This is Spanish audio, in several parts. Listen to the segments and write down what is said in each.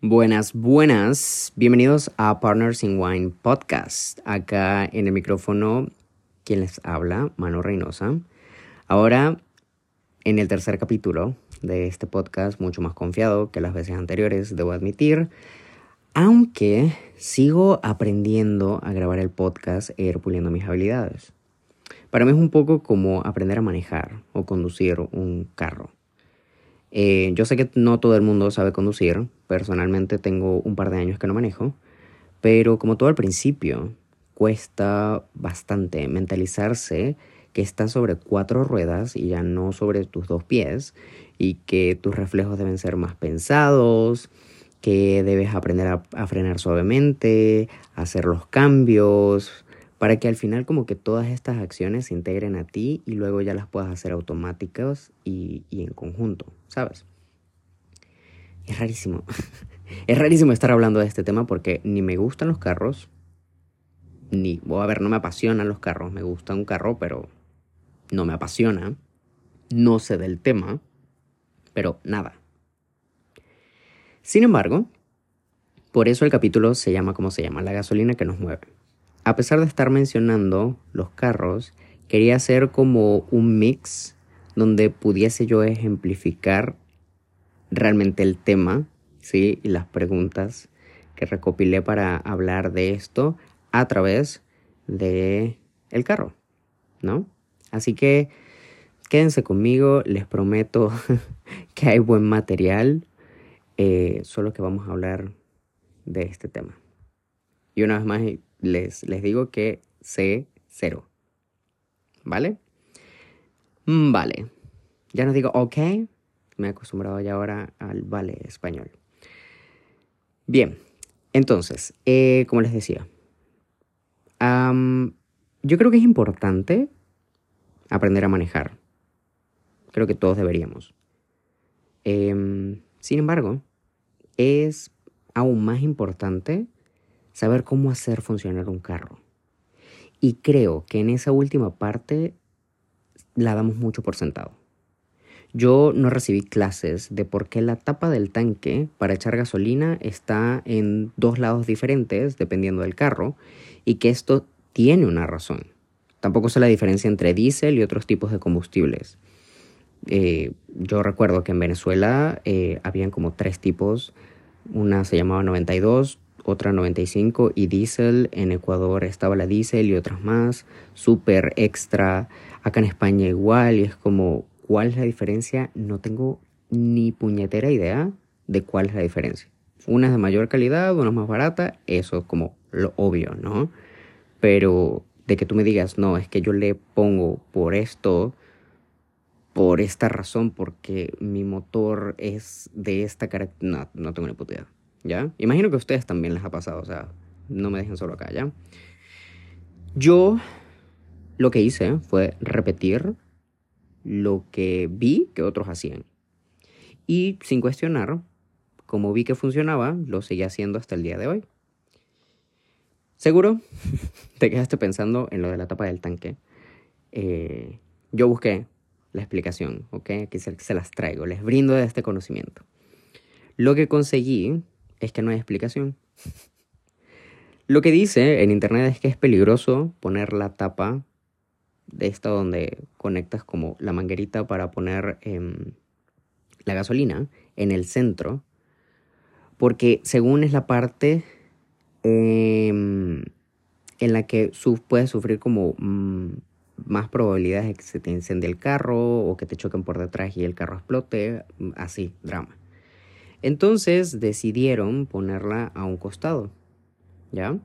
Buenas, buenas. Bienvenidos a Partners in Wine Podcast. Acá en el micrófono, quien les habla, Mano Reynosa. Ahora, en el tercer capítulo de este podcast, mucho más confiado que las veces anteriores, debo admitir. Aunque sigo aprendiendo a grabar el podcast e ir puliendo mis habilidades. Para mí es un poco como aprender a manejar o conducir un carro. Eh, yo sé que no todo el mundo sabe conducir. Personalmente tengo un par de años que no manejo. Pero como todo al principio, cuesta bastante mentalizarse que estás sobre cuatro ruedas y ya no sobre tus dos pies y que tus reflejos deben ser más pensados, que debes aprender a, a frenar suavemente, hacer los cambios, para que al final como que todas estas acciones se integren a ti y luego ya las puedas hacer automáticas y, en conjunto, ¿sabes? Es rarísimo. es rarísimo estar hablando de este tema porque ni me gustan los carros, ni, a ver, no me apasionan los carros, me gusta un carro, pero no me apasiona, no sé del tema, pero nada. Sin embargo, por eso el capítulo se llama como se llama, la gasolina que nos mueve a pesar de estar mencionando los carros, quería hacer como un mix donde pudiese yo ejemplificar realmente el tema, ¿sí? Y las preguntas que recopilé para hablar de esto a través de el carro, ¿no? Así que quédense conmigo, les prometo que hay buen material, eh, solo que vamos a hablar de este tema. Y una vez más, les, les digo que sé cero. ¿Vale? Mm, vale. Ya no digo ok. Me he acostumbrado ya ahora al vale español. Bien. Entonces, eh, como les decía, yo creo que es importante aprender a manejar. Creo que todos deberíamos. Em, sin embargo, es aún más importante saber cómo hacer funcionar un carro. Y creo que en esa última parte la damos mucho por sentado. Yo no recibí clases de por qué la tapa del tanque para echar gasolina está en dos lados diferentes dependiendo del carro y que esto tiene una razón. Tampoco sé la diferencia entre diésel y otros tipos de combustibles. Eh, yo recuerdo que en Venezuela eh, habían como tres tipos. Una se llamaba 92, otra 95 y diésel. En Ecuador estaba la diésel y otras más. Super extra. Acá en España igual. Y es como, ¿cuál es la diferencia? No tengo ni puñetera idea de cuál es la diferencia. Una es de mayor calidad, una es más barata. Eso es como lo obvio, ¿no? Pero de que tú me digas, no, es que yo le pongo por esto por esta razón, porque mi motor es de esta característica. No, no tengo ni puta idea. ¿Ya? Imagino que a ustedes también les ha pasado, o sea, no me dejen solo acá, ¿ya? Yo lo que hice fue repetir lo que vi que otros hacían. Y sin cuestionar, como vi que funcionaba, lo seguí haciendo hasta el día de hoy. Seguro te quedaste pensando en lo de la tapa del tanque. Eh, yo busqué la explicación, ¿ok? Aquí se, se las traigo, les brindo de este conocimiento. Lo que conseguí es que no hay explicación. Lo que dice en internet es que es peligroso poner la tapa de esta donde conectas como la manguerita para poner em, la gasolina en el centro, porque según es la parte em, en la que puedes sufrir como mm, más probabilidades de que se te incendie el carro o que te choquen por detrás y el carro explote, mm, así, drama. Entonces decidieron ponerla a un costado, ¿ya?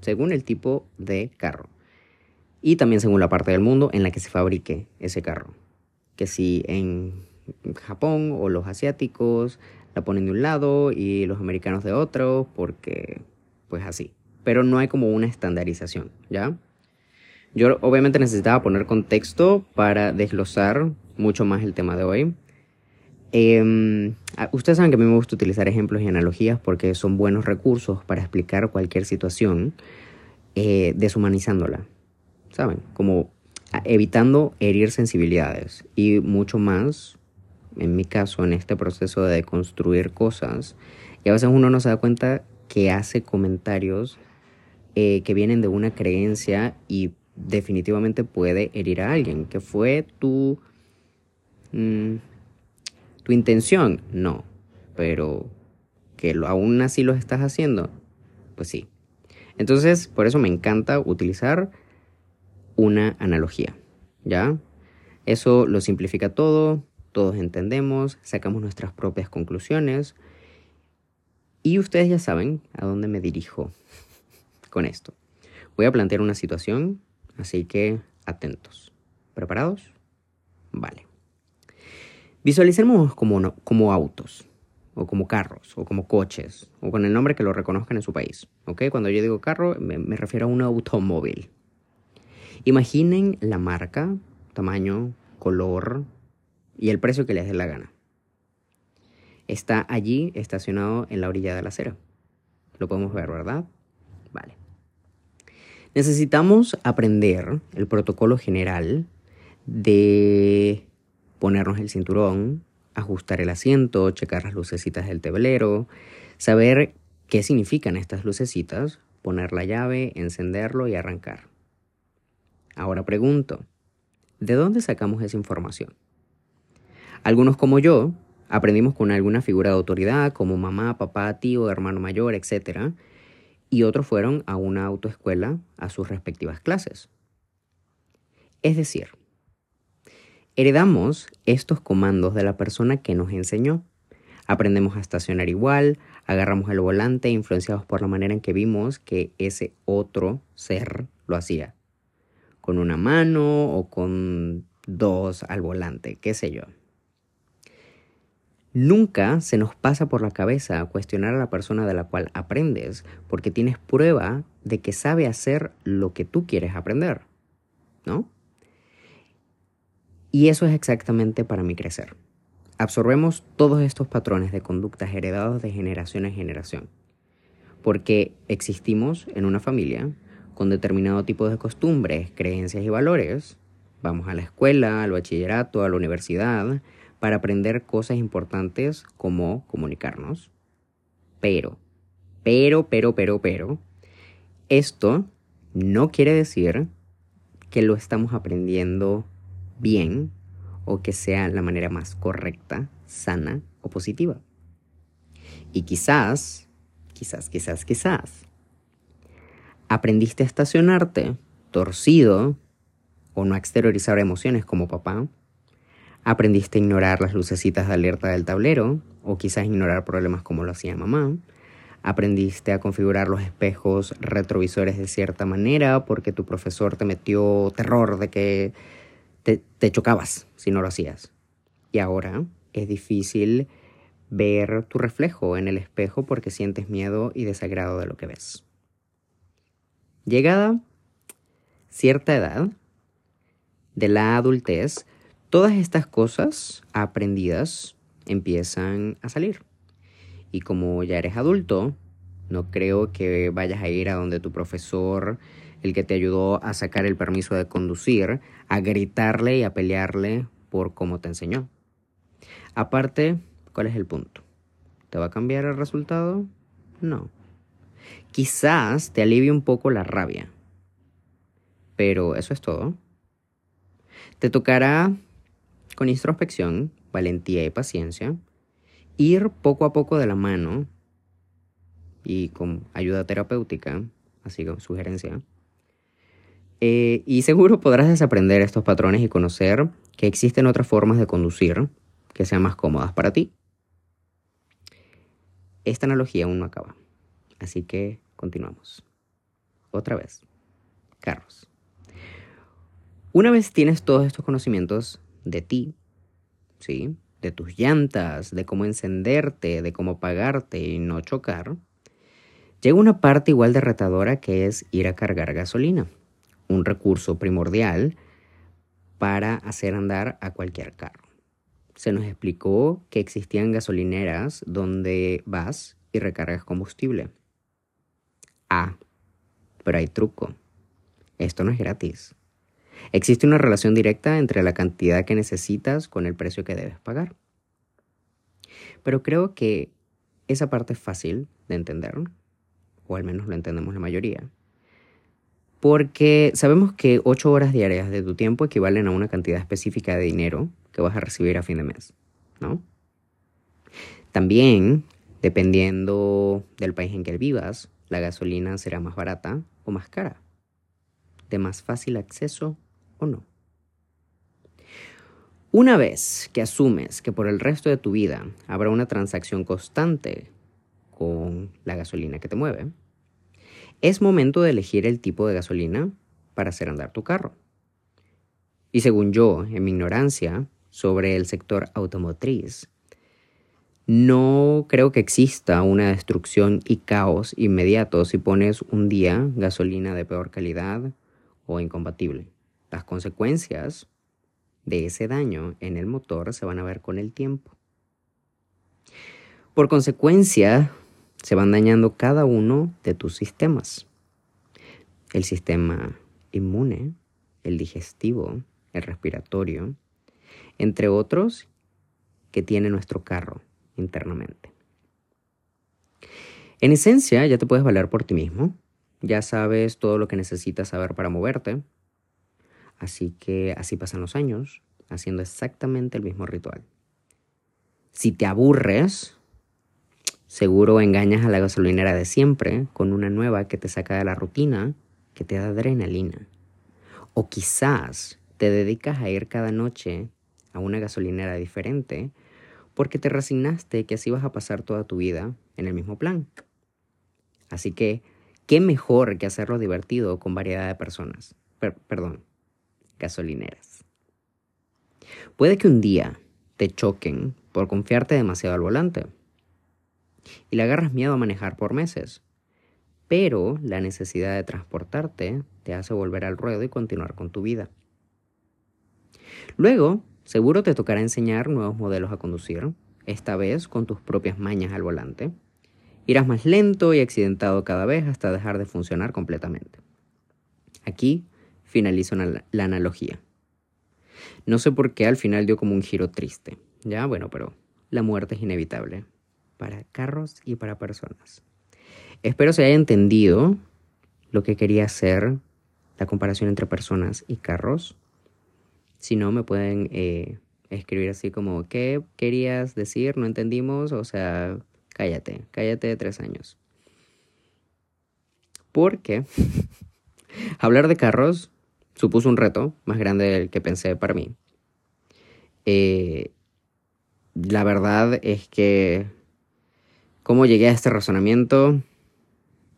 Según el tipo de carro. Y también según la parte del mundo en la que se fabrique ese carro. Que si en Japón o los asiáticos la ponen de un lado y los americanos de otro, porque pues así. Pero no hay como una estandarización, ¿ya? Yo obviamente necesitaba poner contexto para desglosar mucho más el tema de hoy. Eh, ustedes saben que a mí me gusta utilizar ejemplos y analogías porque son buenos recursos para explicar cualquier situación eh, deshumanizándola, ¿saben? Como evitando herir sensibilidades y mucho más, en mi caso, en este proceso de construir cosas, Y a veces uno no se da cuenta que hace comentarios eh, que vienen de una creencia y definitivamente puede herir a alguien. ¿Que fue tu, mm, tu intención? No, pero que lo, aún así lo estás haciendo, pues sí. Entonces, por eso me encanta utilizar una analogía, ¿ya? Eso lo simplifica todo, todos entendemos, sacamos nuestras propias conclusiones y ustedes ya saben a dónde me dirijo con esto. Voy a plantear una situación, así que atentos. ¿Preparados? Vale. Visualicemos como, como autos, o como carros, o como coches, o con el nombre que lo reconozcan en su país. ¿Ok? Cuando yo digo carro, me, me refiero a un automóvil. Imaginen la marca, tamaño, color y el precio que les dé la gana. Está allí estacionado en la orilla de la acera. Lo podemos ver, ¿verdad? Vale. Necesitamos aprender el protocolo general de ponernos el cinturón, ajustar el asiento, checar las lucecitas del tablero, saber qué significan estas lucecitas, poner la llave, encenderlo y arrancar. Ahora pregunto, ¿de dónde sacamos esa información? Algunos como yo aprendimos con alguna figura de autoridad como mamá, papá, tío, hermano mayor, etc. Y otros fueron a una autoescuela a sus respectivas clases. Es decir, heredamos estos comandos de la persona que nos enseñó. Aprendemos a estacionar igual, agarramos el volante influenciados por la manera en que vimos que ese otro ser lo hacía con una mano o con dos al volante, qué sé yo. Nunca se nos pasa por la cabeza cuestionar a la persona de la cual aprendes, porque tienes prueba de que sabe hacer lo que tú quieres aprender, ¿no? Y eso es exactamente para mi crecer. Absorbemos todos estos patrones de conductas heredados de generación en generación, porque existimos en una familia con determinado tipo de costumbres, creencias y valores. Vamos a la escuela, al bachillerato, a la universidad, para aprender cosas importantes como comunicarnos. Pero, pero, pero, pero, pero, esto no quiere decir que lo estamos aprendiendo bien o que sea la manera más correcta, sana o positiva. Y quizás, quizás, quizás, quizás, aprendiste a estacionarte torcido o no a exteriorizar emociones como papá. Aprendiste a ignorar las lucecitas de alerta del tablero o quizás ignorar problemas como lo hacía mamá. Aprendiste a configurar los espejos retrovisores de cierta manera porque tu profesor te metió terror de que te, chocabas si no lo hacías. Y ahora es difícil ver tu reflejo en el espejo porque sientes miedo y desagrado de lo que ves. Llegada cierta edad de la adultez, todas estas cosas aprendidas empiezan a salir. Y como ya eres adulto, no creo que vayas a ir a donde tu profesor, el que te ayudó a sacar el permiso de conducir, a gritarle y a pelearle por cómo te enseñó. Aparte, ¿cuál es el punto? ¿Te va a cambiar el resultado? No. Quizás te alivie un poco la rabia. Pero eso es todo. Te tocará, con introspección, valentía y paciencia, ir poco a poco de la mano y con ayuda terapéutica, así como sugerencia. Eh, y seguro podrás desaprender estos patrones y conocer que existen otras formas de conducir que sean más cómodas para ti. Esta analogía aún no acaba. Así que continuamos. Otra vez. Carros. Una vez tienes todos estos conocimientos de ti, ¿sí? De tus llantas, de cómo encenderte, de cómo pagarte y no chocar, llega una parte igual de retadora que es ir a cargar gasolina, un recurso primordial para hacer andar a cualquier carro. Se nos explicó que existían gasolineras donde vas y recargas combustible. Ah, pero hay truco. Esto no es gratis. Existe una relación directa entre la cantidad que necesitas con el precio que debes pagar. Pero creo que esa parte es fácil de entender, o al menos lo entendemos la mayoría. Porque sabemos que 8 horas diarias de tu tiempo equivalen a una cantidad específica de dinero que vas a recibir a fin de mes, ¿no? También, dependiendo del país en que vivas, la gasolina será más barata o más cara, de más fácil acceso o no. Una vez que asumes que por el resto de tu vida habrá una transacción constante con la gasolina que te mueve, es momento de elegir el tipo de gasolina para hacer andar tu carro. Y según yo, en mi ignorancia sobre el sector automotriz, no creo que exista una destrucción y caos inmediato si pones un día gasolina de peor calidad o incompatible. Las consecuencias de ese daño en el motor se van a ver con el tiempo. Por consecuencia, se van dañando cada uno de tus sistemas. El sistema inmune, el digestivo, el respiratorio, entre otros que tiene nuestro carro internamente. En esencia, ya te puedes valer por ti mismo, ya sabes todo lo que necesitas saber para moverte, así que así pasan los años, haciendo exactamente el mismo ritual. Si te aburres, seguro engañas a la gasolinera de siempre con una nueva que te saca de la rutina, que te da adrenalina. O quizás te dedicas a ir cada noche a una gasolinera diferente porque te resignaste que así vas a pasar toda tu vida en el mismo plan. Así que, ¿qué mejor que hacerlo divertido con variedad de personas? perdón, gasolineras. Puede que un día te choquen por confiarte demasiado al volante y le agarras miedo a manejar por meses, pero la necesidad de transportarte te hace volver al ruedo y continuar con tu vida. Luego Seguro te tocará enseñar nuevos modelos a conducir, esta vez con tus propias mañas al volante. Irás más lento y accidentado cada vez hasta dejar de funcionar completamente. Aquí finalizo la analogía. No sé por qué al final dio como un giro triste. Ya, bueno, pero la muerte es inevitable para carros y para personas. Espero se haya entendido lo que quería hacer la comparación entre personas y carros si no, me pueden eh, escribir así como, ¿qué querías decir? No entendimos. O sea, cállate, cállate de tres años. Porque hablar de carros supuso un reto más grande del que pensé para mí. Eh, la verdad es que, ¿cómo llegué a este razonamiento?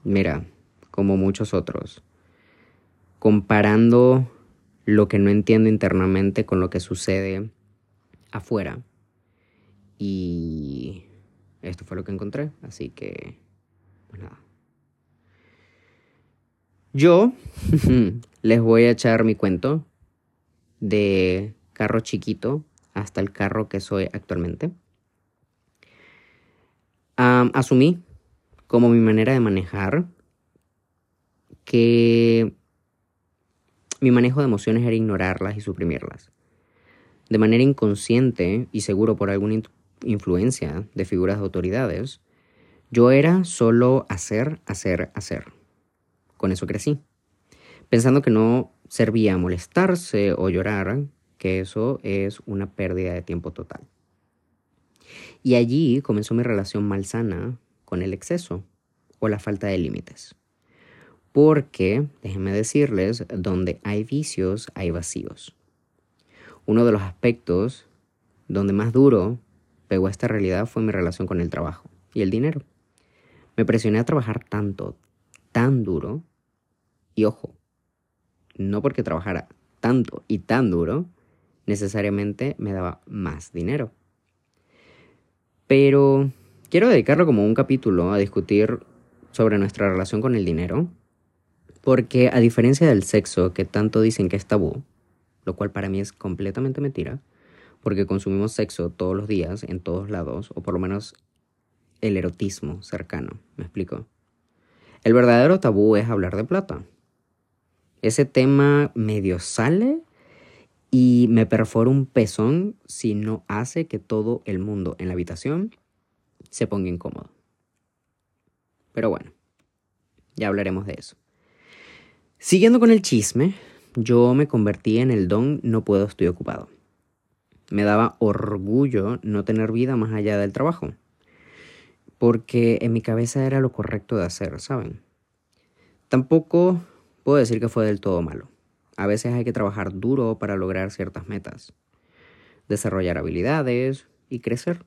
Mira, como muchos otros, comparando lo que no entiendo internamente con lo que sucede afuera. Y esto fue lo que encontré, así que, pues nada. Yo les voy a echar mi cuento de carro chiquito hasta el carro que soy actualmente. Asumí como mi manera de manejar que mi manejo de emociones era ignorarlas y suprimirlas. De manera inconsciente y seguro por alguna influencia de figuras de autoridades, yo era solo hacer, hacer, hacer. Con eso crecí, pensando que no servía molestarse o llorar, que eso es una pérdida de tiempo total. Y allí comenzó mi relación malsana con el exceso o la falta de límites. Porque, déjenme decirles, donde hay vicios hay vacíos. Uno de los aspectos donde más duro pegó a esta realidad fue mi relación con el trabajo y el dinero. Me presioné a trabajar tanto, tan duro, y ojo, no porque trabajara tanto y tan duro, necesariamente me daba más dinero. Pero quiero dedicarlo como un capítulo a discutir sobre nuestra relación con el dinero porque a diferencia del sexo que tanto dicen que es tabú, lo cual para mí es completamente mentira, porque consumimos sexo todos los días, en todos lados, o por lo menos el erotismo cercano, ¿me explico? El verdadero tabú es hablar de plata. Ese tema medio sale y me perfora un pezón si no hace que todo el mundo en la habitación se ponga incómodo. Pero bueno, ya hablaremos de eso. Siguiendo con el chisme, yo me convertí en el don no puedo, estoy ocupado. Me daba orgullo no tener vida más allá del trabajo, porque en mi cabeza era lo correcto de hacer, ¿saben? Tampoco puedo decir que fue del todo malo. A veces hay que trabajar duro para lograr ciertas metas, desarrollar habilidades y crecer.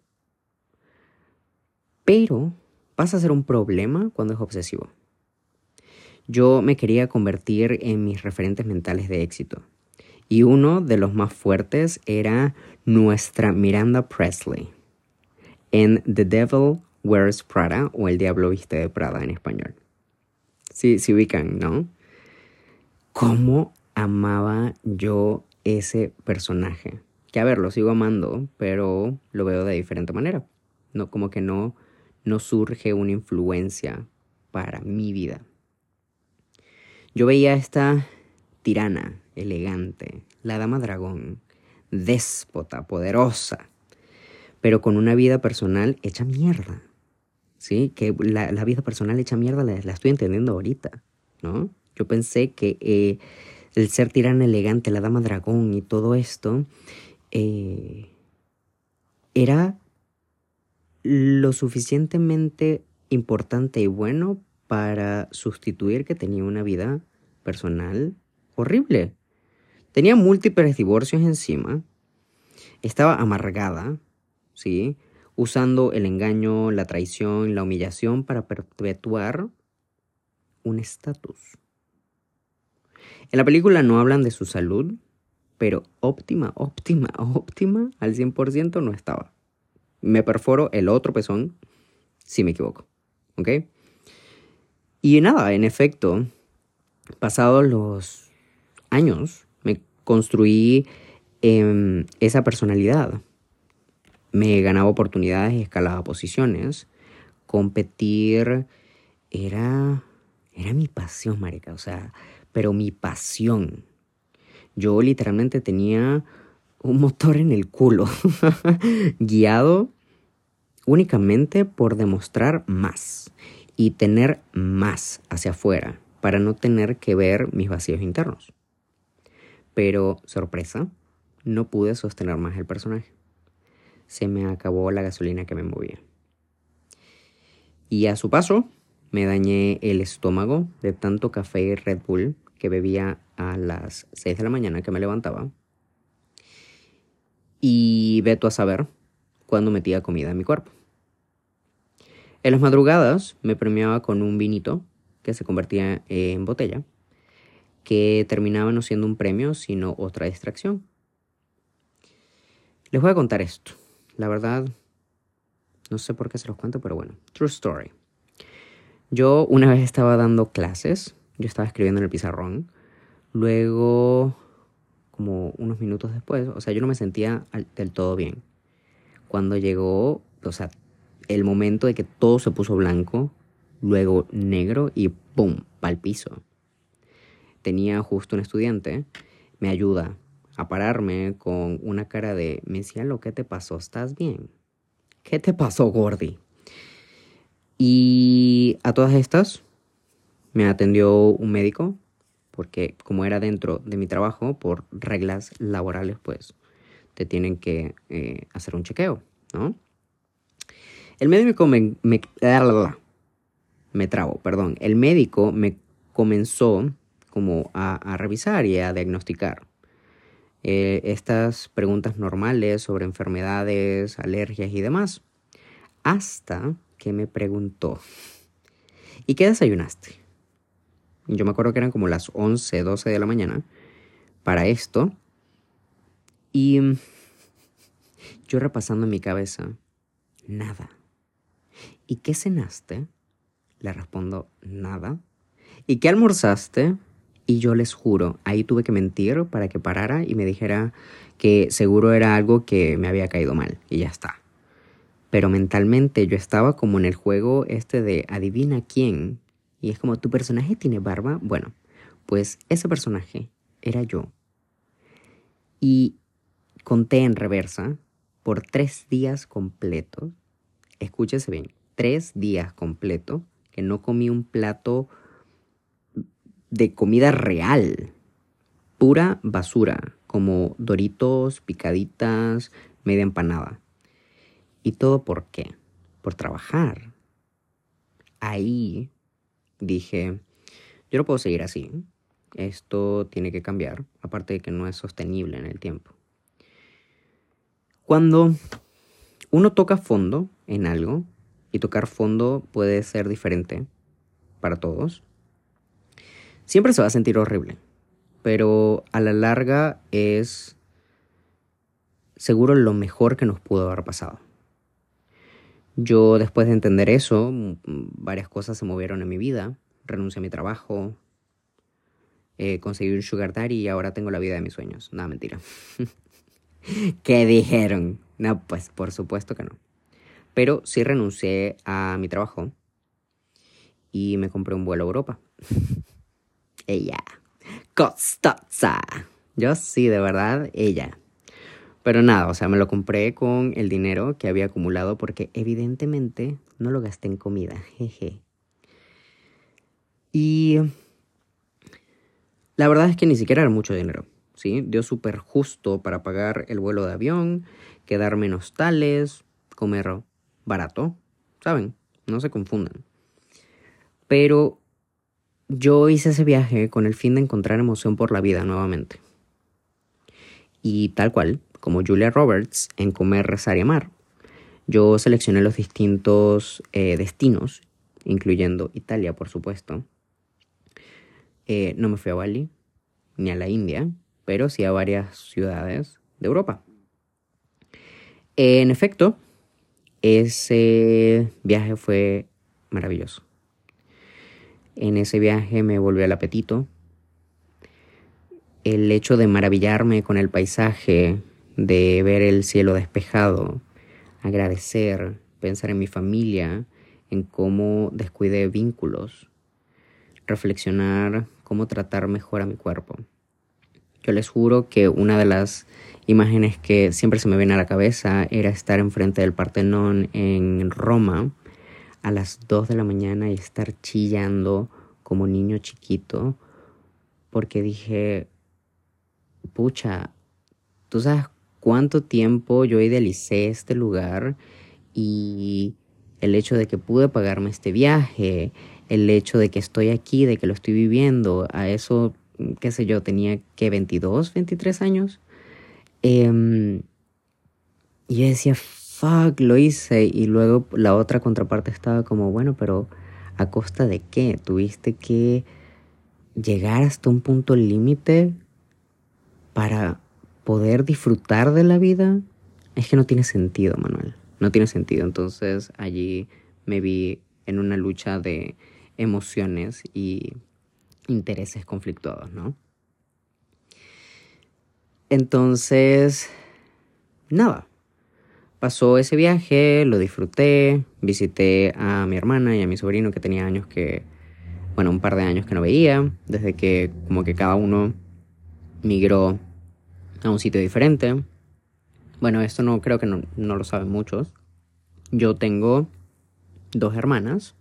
Pero pasa a ser un problema cuando es obsesivo. Yo me quería convertir en mis referentes mentales de éxito. Y uno de los más fuertes era nuestra Miranda Presley en The Devil Wears Prada o El Diablo Viste de Prada en español. Sí, sí ubican, ¿no? ¿Cómo amaba yo ese personaje? Que a ver, lo sigo amando, pero lo veo de diferente manera. No, como que no, no surge una influencia para mi vida. Yo veía a esta tirana, elegante, la dama dragón, déspota, poderosa, pero con una vida personal hecha mierda. ¿Sí? Que la, vida personal hecha mierda la, estoy entendiendo ahorita, ¿no? Yo pensé que eh, el ser tirana elegante, la dama dragón y todo esto eh, era lo suficientemente importante y bueno para sustituir que tenía una vida personal horrible. Tenía múltiples divorcios encima. Estaba amargada, ¿sí? Usando el engaño, la traición, la humillación para perpetuar un estatus. En la película no hablan de su salud, pero óptima, óptima, óptima al 100% no estaba. Me perforo el otro pezón si me equivoco. ¿Ok? Y nada, en efecto, pasados los años, me construí em, esa personalidad. Me ganaba oportunidades y escalaba posiciones. Competir era, era mi pasión, marica. O sea, pero mi pasión. Yo literalmente tenía un motor en el culo, guiado únicamente por demostrar más y tener más hacia afuera para no tener que ver mis vacíos internos. Pero, sorpresa, no pude sostener más el personaje. Se me acabó la gasolina que me movía. Y a su paso, me dañé el estómago de tanto café y Red Bull que bebía a las 6 de la mañana que me levantaba. Y veto a saber cuándo metía comida en mi cuerpo. En las madrugadas me premiaba con un vinito que se convertía en botella, que terminaba no siendo un premio, sino otra distracción. Les voy a contar esto. La verdad, no sé por qué se los cuento, pero bueno, true story. Yo una vez estaba dando clases, yo estaba escribiendo en el pizarrón, luego, como unos minutos después, o sea, yo no me sentía del todo bien. Cuando llegó, o sea, el momento de que todo se puso blanco, luego negro y ¡pum! pa'l piso. Tenía justo un estudiante, me ayuda a pararme con una cara de, me decía, lo que te pasó, ¿estás bien? ¿Qué te pasó, Gordy? Y a todas estas me atendió un médico, porque como era dentro de mi trabajo, por reglas laborales, pues te tienen que eh, hacer un chequeo, ¿no? El médico me, me, me perdón. El médico me comenzó como a, revisar y a diagnosticar eh, estas preguntas normales sobre enfermedades, alergias y demás. Hasta que me preguntó, ¿y qué desayunaste? Yo me acuerdo que eran como las 11, 12 de la mañana para esto. Y yo repasando en mi cabeza, nada. ¿Y qué cenaste? Le respondo, nada. ¿Y qué almorzaste? Y yo les juro, ahí tuve que mentir para que parara y me dijera que seguro era algo que me había caído mal. Y ya está. Pero mentalmente yo estaba como en el juego este de adivina quién. Y es como, ¿tu personaje tiene barba? Bueno, pues ese personaje era yo. Y conté en reversa por tres días completos. Escúchese bien tres días completos que no comí un plato de comida real, pura basura, como doritos, picaditas, media empanada. ¿Y todo por qué? Por trabajar. Ahí dije, yo no puedo seguir así. Esto tiene que cambiar, aparte de que no es sostenible en el tiempo. Cuando uno toca fondo en algo, y tocar fondo puede ser diferente para todos, siempre se va a sentir horrible, pero a la larga es seguro lo mejor que nos pudo haber pasado. Yo después de entender eso, varias cosas se movieron en mi vida. Renuncié a mi trabajo, eh, conseguí un sugar daddy y ahora tengo la vida de mis sueños. Nada, mentira. ¿Qué dijeron? No, pues por supuesto que no. Pero sí renuncié a mi trabajo y me compré un vuelo a Europa. ella. Costosa. Yo sí, de verdad, ella. Pero nada, o sea, me lo compré con el dinero que había acumulado porque evidentemente no lo gasté en comida. Jeje. Y la verdad es que ni siquiera era mucho dinero. ¿sí? Dio súper justo para pagar el vuelo de avión, quedarme en hostales, comer barato, ¿saben? No se confundan. Pero yo hice ese viaje con el fin de encontrar emoción por la vida nuevamente. Y tal cual, como Julia Roberts en Comer, Rezar y Amar, yo seleccioné los distintos eh, destinos, incluyendo Italia, por supuesto. Eh, no me fui a Bali, ni a la India, pero sí a varias ciudades de Europa. En efecto, ese viaje fue maravilloso. En ese viaje me volvió el apetito. El hecho de maravillarme con el paisaje, de ver el cielo despejado, agradecer, pensar en mi familia, en cómo descuidé vínculos, reflexionar cómo tratar mejor a mi cuerpo. Yo les juro que una de las imágenes que siempre se me viene a la cabeza era estar enfrente del Partenón en Roma a las 2 de la mañana y estar chillando como niño chiquito porque dije, pucha, tú sabes cuánto tiempo yo idealicé este lugar y el hecho de que pude pagarme este viaje, el hecho de que estoy aquí, de que lo estoy viviendo, a eso qué sé yo, tenía que 22, 23 años. Em, y yo decía, fuck, lo hice. Y luego la otra contraparte estaba como, bueno, pero ¿a costa de qué? ¿Tuviste que llegar hasta un punto límite para poder disfrutar de la vida? Es que no tiene sentido, Manuel. No tiene sentido. Entonces allí me vi en una lucha de emociones y intereses conflictuados, ¿no? Entonces, nada, pasó ese viaje, lo disfruté, visité a mi hermana y a mi sobrino que tenía años que, bueno, un par de años que no veía, desde que como que cada uno migró a un sitio diferente. Bueno, esto no creo que no, no lo saben muchos. Yo tengo dos hermanas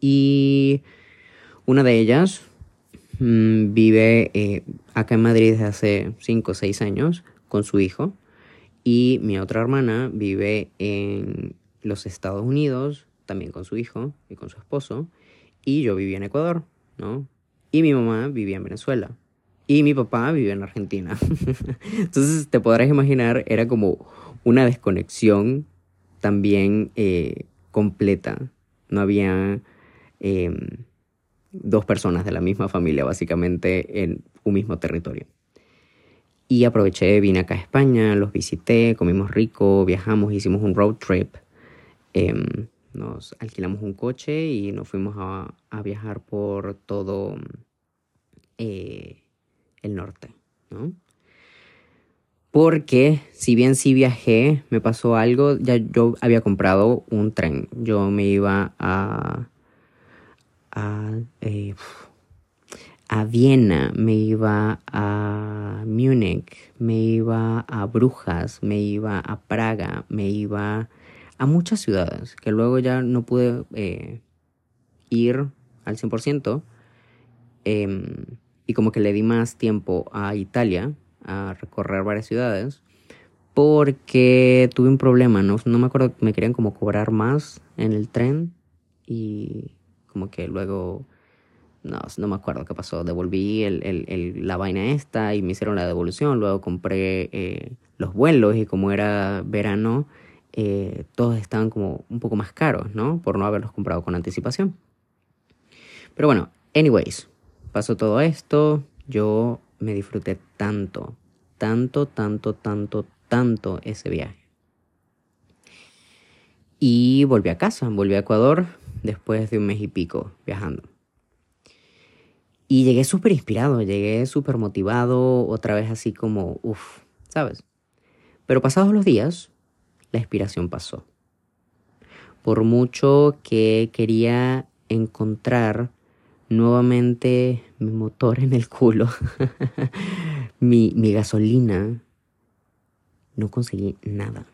y una de ellas mm, vive eh, acá en Madrid desde hace 5 o 6 años con su hijo y mi otra hermana vive en los Estados Unidos también con su hijo y con su esposo y yo vivía en Ecuador, ¿no? Y mi mamá vivía en Venezuela y mi papá vivía en Argentina. Entonces te podrás imaginar, era como una desconexión también eh, completa. No había... Em, dos personas de la misma familia, básicamente, en un mismo territorio. Y aproveché, vine acá a España, los visité, comimos rico, viajamos, hicimos un road trip. Em, nos alquilamos un coche y nos fuimos a, viajar por todo eh, el norte, ¿no? Porque si bien sí viajé, me pasó algo, ya yo había comprado un tren. Yo me iba a a, eh, a Viena, me iba a Múnich, me iba a Brujas, me iba a Praga, me iba a muchas ciudades que luego ya no pude eh, ir al 100%. Em, y como que le di más tiempo a Italia, a recorrer varias ciudades, porque tuve un problema, ¿no? No me acuerdo, me querían como cobrar más en el tren y como que luego, no, no me acuerdo qué pasó, devolví el, el, la vaina esta y me hicieron la devolución, luego compré eh, los vuelos y como era verano, eh, todos estaban como un poco más caros, ¿no? Por no haberlos comprado con anticipación. Pero bueno, anyways, pasó todo esto, yo me disfruté tanto, tanto, tanto, tanto, tanto ese viaje. Y volví a casa, volví a Ecuador después de un mes y pico viajando. Y llegué súper inspirado, llegué súper motivado, otra vez así como, uff, ¿sabes? Pero pasados los días, la inspiración pasó. Por mucho que quería encontrar nuevamente mi motor en el culo, mi, gasolina, no conseguí nada.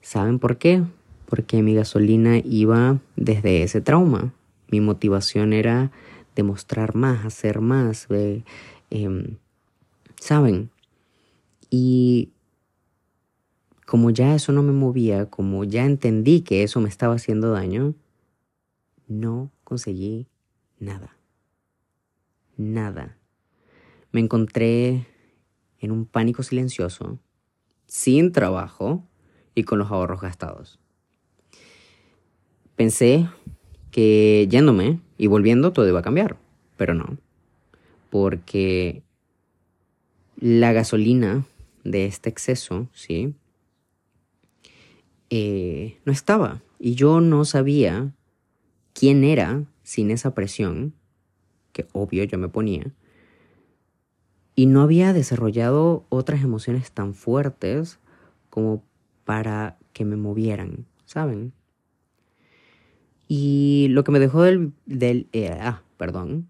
¿Saben por qué? Porque mi gasolina iba desde ese trauma. Mi motivación era demostrar más, hacer más. Em, ¿Saben? Y como ya eso no me movía, como ya entendí que eso me estaba haciendo daño, no conseguí nada. Nada. Me encontré en un pánico silencioso, sin trabajo y con los ahorros gastados. Pensé que yéndome y volviendo todo iba a cambiar, pero no, porque la gasolina de este exceso, ¿sí? Eh, no estaba y yo no sabía quién era sin esa presión, que obvio yo me ponía, y no había desarrollado otras emociones tan fuertes como para que me movieran, ¿saben? Y lo que me dejó del... del eh, ah, perdón.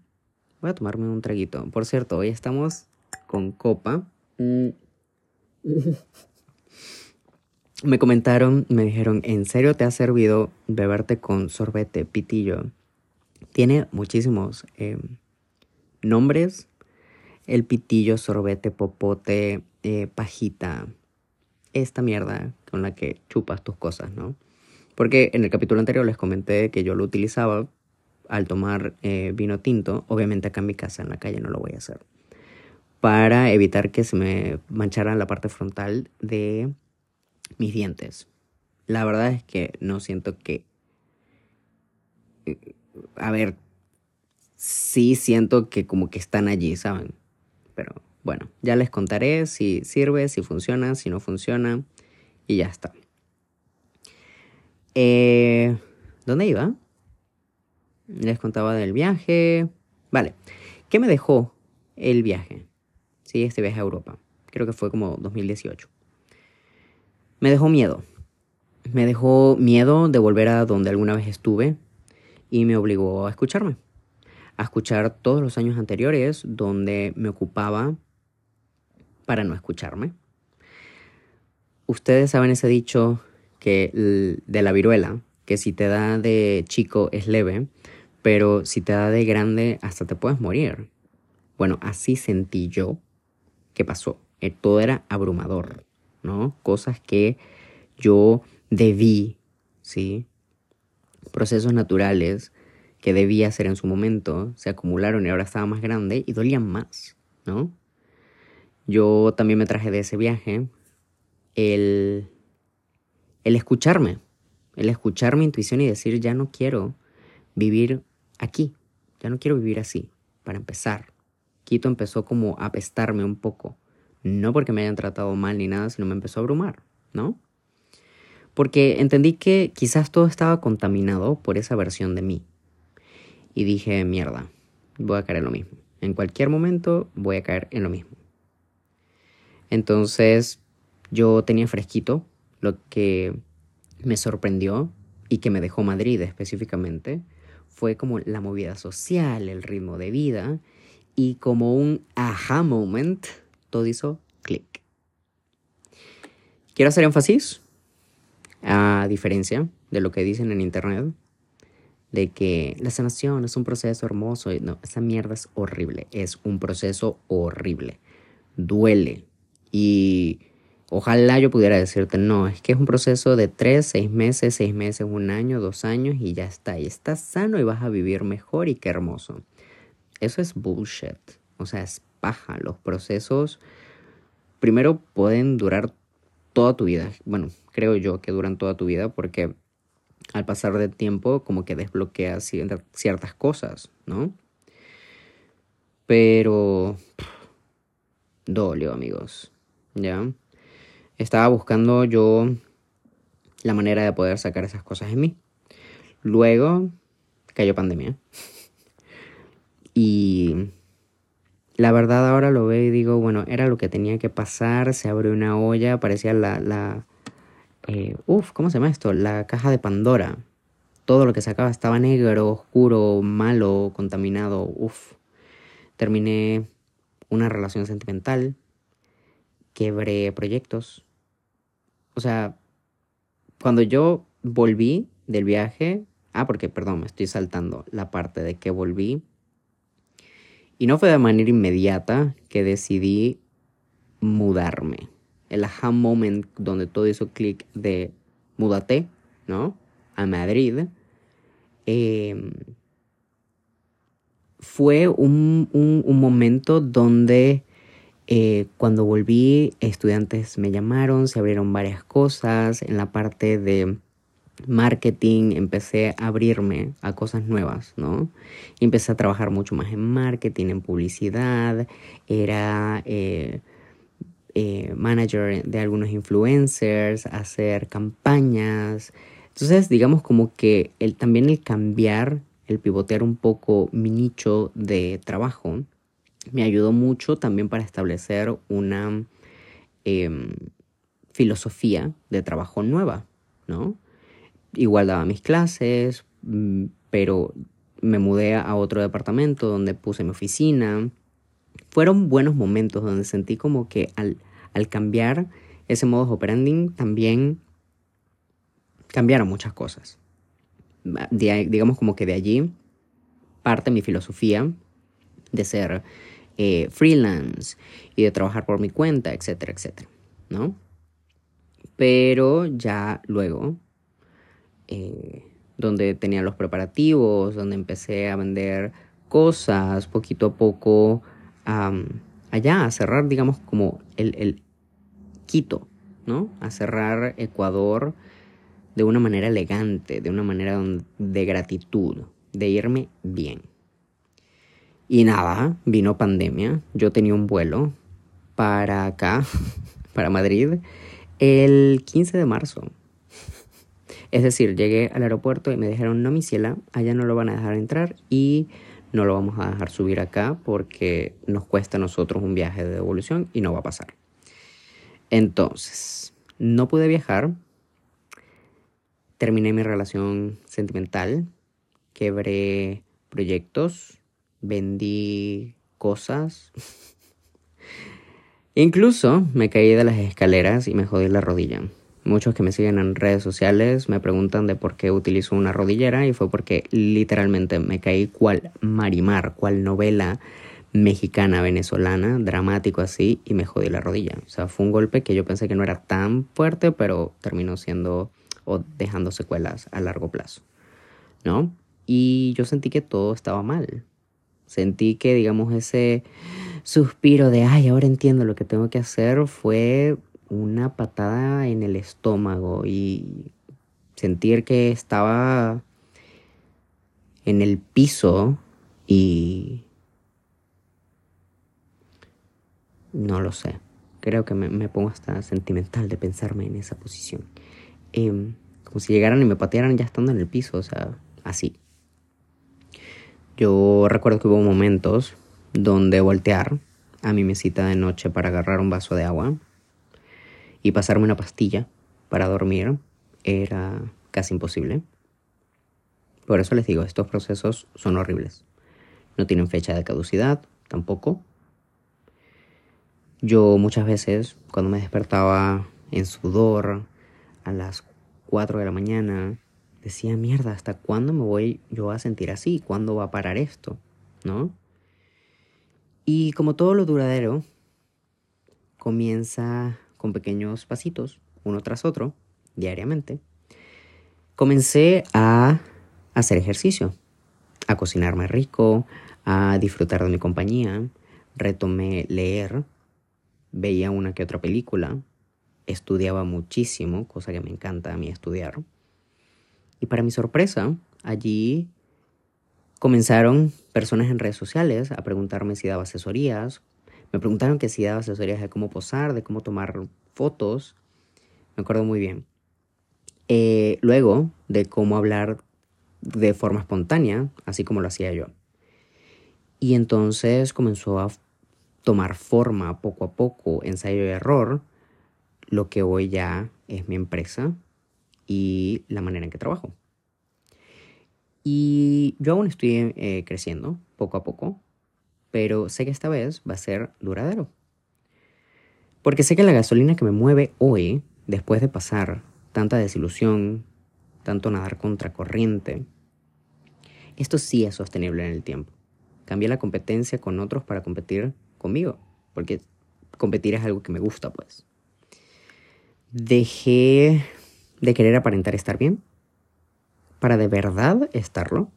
Voy a tomarme un traguito. Por cierto, hoy estamos con copa. Mm. me comentaron, me dijeron, ¿en serio te ha servido beberte con sorbete, pitillo? Tiene muchísimos eh, nombres. El pitillo, sorbete, popote, eh, pajita. Esta mierda con la que chupas tus cosas, ¿no? Porque en el capítulo anterior les comenté que yo lo utilizaba al tomar eh, vino tinto. Obviamente acá en mi casa, en la calle, no lo voy a hacer. Para evitar que se me manchara la parte frontal de mis dientes. La verdad es que no siento que... A ver, sí siento que como que están allí, ¿saben? Pero bueno, ya les contaré si sirve, si funciona, si no funciona y ya está. Eh, ¿Dónde iba? Les contaba del viaje. Vale, ¿qué me dejó el viaje? Sí, este viaje a Europa. Creo que fue como 2018 me dejó miedo. Me dejó miedo de volver a donde alguna vez estuve y me obligó a escucharme. A escuchar todos los años anteriores donde me ocupaba para no escucharme. Ustedes saben ese dicho que de la viruela, que si te da de chico es leve, pero si te da de grande hasta te puedes morir. Bueno, así sentí yo que pasó. Eh, todo era abrumador. ¿No? Cosas que yo debí, ¿sí? Procesos naturales que debía hacer en su momento se acumularon y ahora estaba más grande y dolían más, ¿no? Yo también me traje de ese viaje el, el escucharme, el escuchar mi intuición y decir, ya no quiero vivir aquí, ya no quiero vivir así, para empezar. Quito empezó como a apestarme un poco, no porque me hayan tratado mal ni nada, sino me empezó a abrumar, ¿no? Porque entendí que quizás todo estaba contaminado por esa versión de mí. Y dije, mierda, voy a caer en lo mismo. En cualquier momento voy a caer en lo mismo. Entonces yo tenía fresquito lo que me sorprendió y que me dejó Madrid específicamente fue como la movida social, el ritmo de vida y como un aha moment todo hizo clic. Quiero hacer énfasis, a diferencia de lo que dicen en internet, de que la sanación es un proceso hermoso. No, esa mierda es horrible. Es un proceso horrible. Duele. Y ojalá yo pudiera decirte, no, es que es un proceso de tres, seis meses, seis meses, un año, dos años y ya está. Y estás sano y vas a vivir mejor y qué hermoso. Eso es bullshit. O sea, es paja. Los procesos primero pueden durar toda tu vida. Bueno, creo yo que duran toda tu vida porque al pasar del tiempo como que desbloqueas ciertas cosas, ¿no? Pero dolió, amigos. ¿Ya? Estaba buscando yo la manera de poder sacar esas cosas en mí. Luego cayó pandemia. Y la verdad ahora lo veo y digo, bueno, era lo que tenía que pasar, se abrió una olla, parecía la, la eh, uf, ¿cómo se llama esto? La caja de Pandora. Todo lo que sacaba estaba negro, oscuro, malo, contaminado, uf. Terminé una relación sentimental, quebré proyectos. O sea, cuando yo volví del viaje, ah, porque, perdón, me estoy saltando la parte de que volví. Y no fue de manera inmediata que decidí mudarme el aha moment donde todo hizo clic de mudate, ¿no? A Madrid. Em, fue un, momento donde eh, cuando volví, estudiantes me llamaron, se abrieron varias cosas. En la parte de marketing empecé a abrirme a cosas nuevas, ¿no? Empecé a trabajar mucho más en marketing, en publicidad. Era... Eh, eh, manager de algunos influencers, hacer campañas. Entonces, digamos como que el, también el cambiar, el pivotear un poco mi nicho de trabajo, me ayudó mucho también para establecer una em, filosofía de trabajo nueva, ¿no? Igual daba mis clases, mm, pero me mudé a otro departamento donde puse mi oficina, fueron buenos momentos donde sentí como que al, al cambiar ese modo operandi también cambiaron muchas cosas. digamos como que de allí parte mi filosofía de ser eh, freelance y de trabajar por mi cuenta, etcétera, etcétera, ¿no? Pero ya luego, eh, donde tenía los preparativos, donde empecé a vender cosas poquito a poco, allá, a cerrar, digamos, como el, el Quito, ¿no? A cerrar Ecuador de una manera elegante, de una manera de gratitud, de irme bien. Y nada, vino pandemia. Yo tenía un vuelo para acá, para Madrid, el 15 de marzo. Es decir, llegué al aeropuerto y me dijeron, no, mi ciela, allá no lo van a dejar entrar y no lo vamos a dejar subir acá porque nos cuesta a nosotros un viaje de devolución y no va a pasar. Entonces, no pude viajar, terminé mi relación sentimental, quebré proyectos, vendí cosas. Incluso me caí de las escaleras y me jodí la rodilla. Muchos que me siguen en redes sociales me preguntan de por qué utilizo una rodillera y fue porque literalmente me caí cual Marimar, cual novela mexicana, venezolana, dramático así, y me jodí la rodilla. O sea, fue un golpe que yo pensé que no era tan fuerte, pero terminó siendo o dejando secuelas a largo plazo, ¿no? Y yo sentí que todo estaba mal. Sentí que, digamos, ese suspiro de, ay, ahora entiendo lo que tengo que hacer, fue una patada en el estómago y sentir que estaba en el piso y no lo sé. Creo que me, pongo hasta sentimental de pensarme en esa posición. Em, como si llegaran y me patearan ya estando en el piso, o sea, así. Yo recuerdo que hubo momentos donde voltear a mi mesita de noche para agarrar un vaso de agua y pasarme una pastilla para dormir era casi imposible. Por eso les digo, estos procesos son horribles. No tienen fecha de caducidad, tampoco. Yo muchas veces, cuando me despertaba en sudor a las 4 de la mañana, decía, mierda, ¿hasta cuándo me voy yo a sentir así? ¿Cuándo va a parar esto? ¿No? Y como todo lo duradero, comienza con pequeños pasitos, uno tras otro, diariamente. Comencé a hacer ejercicio, a cocinarme rico, a disfrutar de mi compañía, retomé leer, veía una que otra película, estudiaba muchísimo, cosa que me encanta a mí estudiar. Y para mi sorpresa, allí comenzaron personas en redes sociales a preguntarme si daba asesorías. Me preguntaron que si daba asesorías de cómo posar, de cómo tomar fotos. Me acuerdo muy bien. Eh, luego de cómo hablar de forma espontánea, así como lo hacía yo. Y entonces comenzó a tomar forma poco a poco, ensayo y error, lo que hoy ya es mi empresa y la manera en que trabajo. Y yo aún estoy eh, creciendo poco a poco, pero sé que esta vez va a ser duradero. Porque sé que la gasolina que me mueve hoy, después de pasar tanta desilusión, tanto nadar contra corriente, esto sí es sostenible en el tiempo. Cambié la competencia con otros para competir conmigo, porque competir es algo que me gusta, pues. Dejé de querer aparentar estar bien para de verdad estarlo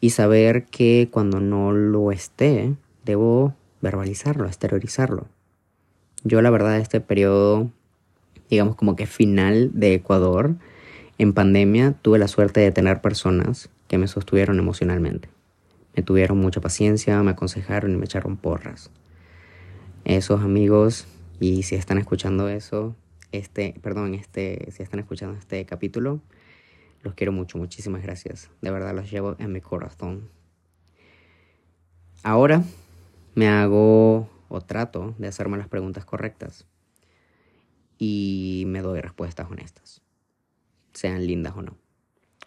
y saber que cuando no lo esté, debo verbalizarlo, exteriorizarlo. Yo la verdad este periodo, digamos como que final de Ecuador, en pandemia, tuve la suerte de tener personas que me sostuvieron emocionalmente. Me tuvieron mucha paciencia, me aconsejaron y me echaron porras. Esos amigos, y si están escuchando eso, este, perdón, este, si están escuchando este capítulo, los quiero mucho, muchísimas gracias. De verdad los llevo en mi corazón. Ahora me hago o trato de hacerme las preguntas correctas y me doy respuestas honestas, sean lindas o no.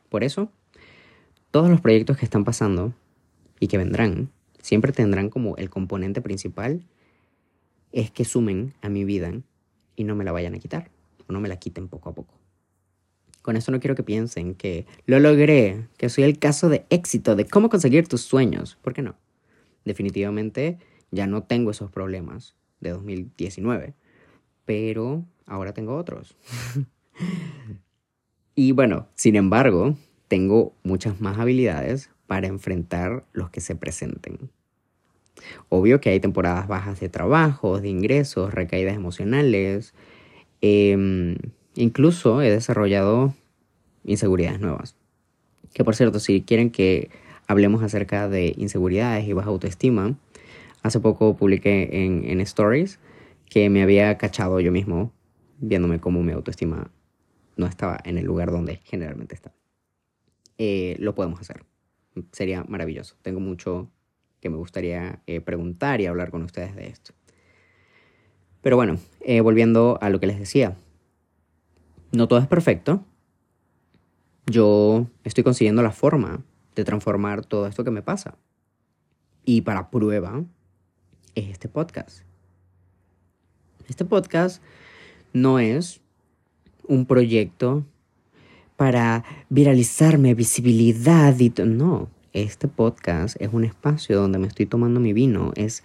Por eso, todos los proyectos que están pasando y que vendrán, siempre tendrán como el componente principal es que sumen a mi vida y no me la vayan a quitar o no me la quiten poco a poco. Con eso no quiero que piensen que lo logré, que soy el caso de éxito de cómo conseguir tus sueños. ¿Por qué no? Definitivamente ya no tengo esos problemas de 2019, pero ahora tengo otros. y bueno, sin embargo, tengo muchas más habilidades para enfrentar los que se presenten. Obvio que hay temporadas bajas de trabajo, de ingresos, recaídas emocionales. Em, incluso he desarrollado inseguridades nuevas. Que por cierto, si quieren que hablemos acerca de inseguridades y baja autoestima, hace poco publiqué en, Stories que me había cachado yo mismo viéndome cómo mi autoestima no estaba en el lugar donde generalmente está. Eh, lo podemos hacer. Sería maravilloso. Tengo mucho que me gustaría eh, preguntar y hablar con ustedes de esto. Pero bueno, eh, volviendo a lo que les decía. No todo es perfecto. Yo estoy consiguiendo la forma de transformar todo esto que me pasa. Y para prueba es este podcast. Este podcast no es un proyecto para viralizarme, visibilidad y no, este podcast es un espacio donde me estoy tomando mi vino. Es,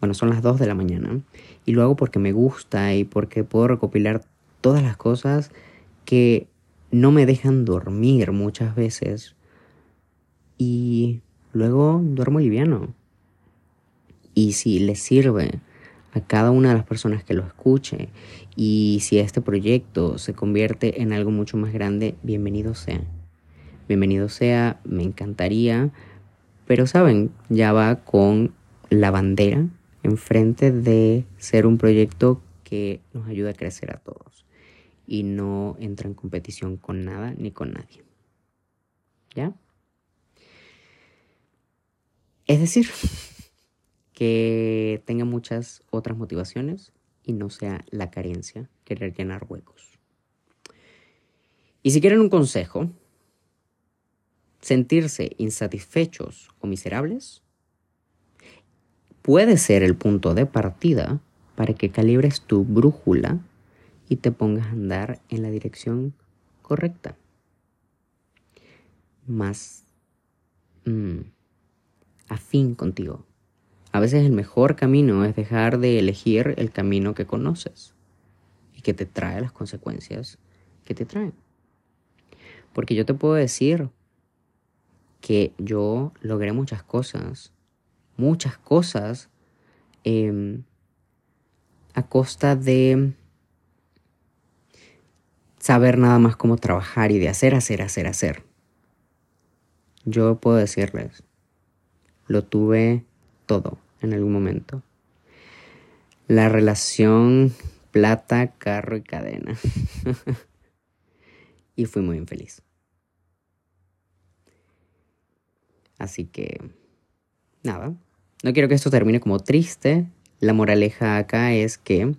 bueno, son las 2 de la mañana. Y lo hago porque me gusta y porque puedo recopilar todas las cosas que no me dejan dormir muchas veces. Y luego duermo liviano. Y si le sirve a cada una de las personas que lo escuche y si este proyecto se convierte en algo mucho más grande, bienvenido sea bienvenido sea, me encantaría, pero saben, ya va con la bandera enfrente de ser un proyecto que nos ayuda a crecer a todos y no entra en competición con nada ni con nadie. ¿Ya? Es decir, que tenga muchas otras motivaciones y no sea la carencia querer llenar huecos. Y si quieren un consejo, sentirse insatisfechos o miserables puede ser el punto de partida para que calibres tu brújula y te pongas a andar en la dirección correcta. más mm, afín contigo. A veces el mejor camino es dejar de elegir el camino que conoces y que te trae las consecuencias que te traen. Porque yo te puedo decir que yo logré muchas cosas, muchas cosas em, a costa de saber nada más cómo trabajar y de hacer, hacer, hacer, hacer. Yo puedo decirles, lo tuve todo en algún momento. La relación plata, carro y cadena. y fui muy infeliz. Así que, nada, no quiero que esto termine como triste. La moraleja acá es que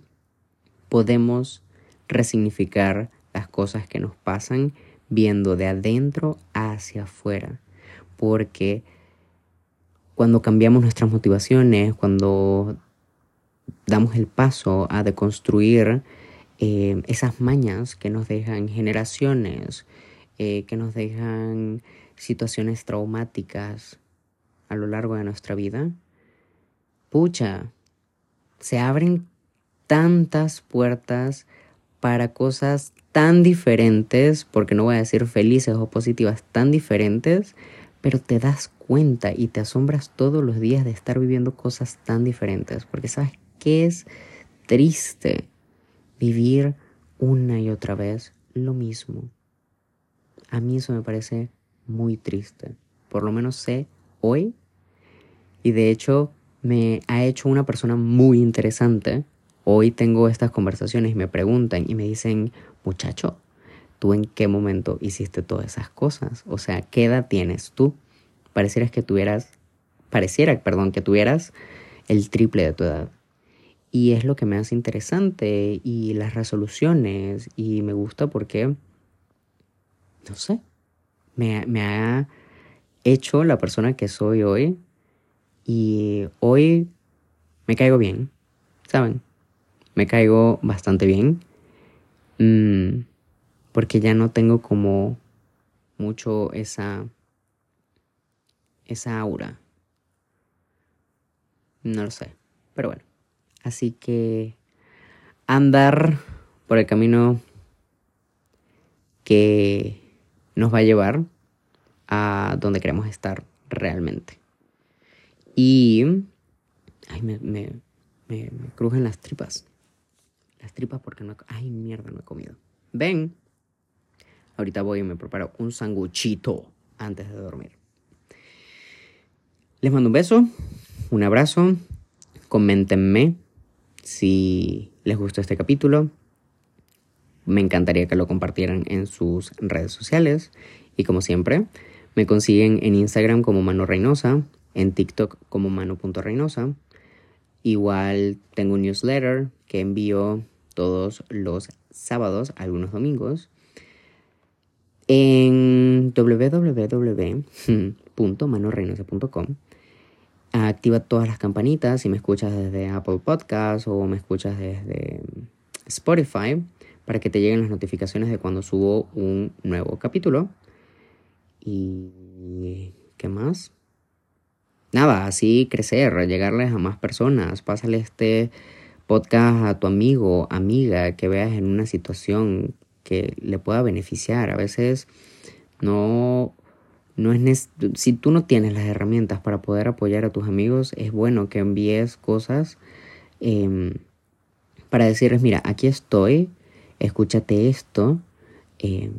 podemos resignificar cosas que nos pasan viendo de adentro hacia afuera. Porque cuando cambiamos nuestras motivaciones, cuando damos el paso a deconstruir eh, esas mañas que nos dejan generaciones, eh, que nos dejan situaciones traumáticas a lo largo de nuestra vida, pucha, se abren tantas puertas para cosas tan diferentes, porque no voy a decir felices o positivas, tan diferentes, pero te das cuenta y te asombras todos los días de estar viviendo cosas tan diferentes, porque sabes que es triste vivir una y otra vez lo mismo. A mí eso me parece muy triste. Por lo menos sé hoy. Y de hecho me ha hecho una persona muy interesante. Hoy tengo estas conversaciones y me preguntan y me dicen, muchacho, ¿tú en qué momento hiciste todas esas cosas? O sea, ¿qué edad tienes tú? Pareciera que tuvieras, pareciera, perdón, que tuvieras el triple de tu edad. Y es lo que me hace interesante y las resoluciones y me gusta porque, no sé, me, me ha hecho la persona que soy hoy y hoy me caigo bien, ¿saben? Me caigo bastante bien. Mm, porque ya no tengo como mucho esa esa aura. No lo sé, pero bueno. Así que andar por el camino que nos va a llevar a donde queremos estar realmente. Y... Ay, me, me, me, crujen las tripas. Las tripas porque no... Ay, mierda, no he comido. Ven. Ahorita voy y me preparo un sanguchito antes de dormir. Les mando un beso, un abrazo. Coméntenme si les gustó este capítulo. Me encantaría que lo compartieran en sus redes sociales. Y como siempre, me consiguen en Instagram como Mano Reynosa, en TikTok como mano.reynosa. Igual tengo un newsletter que envío todos los sábados, algunos domingos, en www.manoreynosa.com. Activa todas las campanitas si me escuchas desde Apple Podcasts o me escuchas desde Spotify para que te lleguen las notificaciones de cuando subo un nuevo capítulo. Y... ¿Qué más? Nada, así crecer, llegarles a más personas. Pásale este podcast a tu amigo, amiga, que veas en una situación que le pueda beneficiar. A veces no, no es si tú no tienes las herramientas para poder apoyar a tus amigos, es bueno que envíes cosas em, para decirles, mira, aquí estoy, escúchate esto. Eh,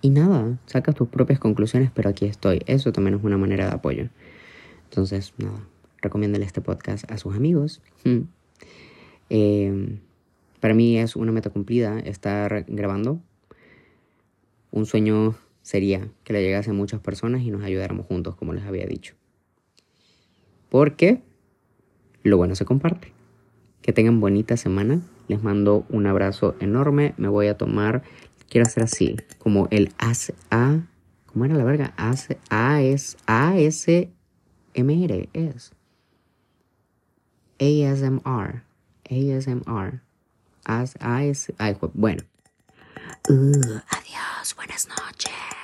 y nada, sacas tus propias conclusiones, pero aquí estoy. Eso también es una manera de apoyo. Entonces, nada, recomiéndale este podcast a sus amigos. Hmm. Eh, para mí es una meta cumplida estar grabando. Un sueño sería que le llegase a muchas personas y nos ayudáramos juntos, como les había dicho. Porque lo bueno se comparte. Que tengan bonita semana. Les mando un abrazo enorme. Me voy a tomar, quiero hacer así, como el A, A ¿cómo era la verga? A, A, S, A, S, R, es. ASMR, ASMR, As, AS, ay, bueno. Uh, adiós, buenas noches.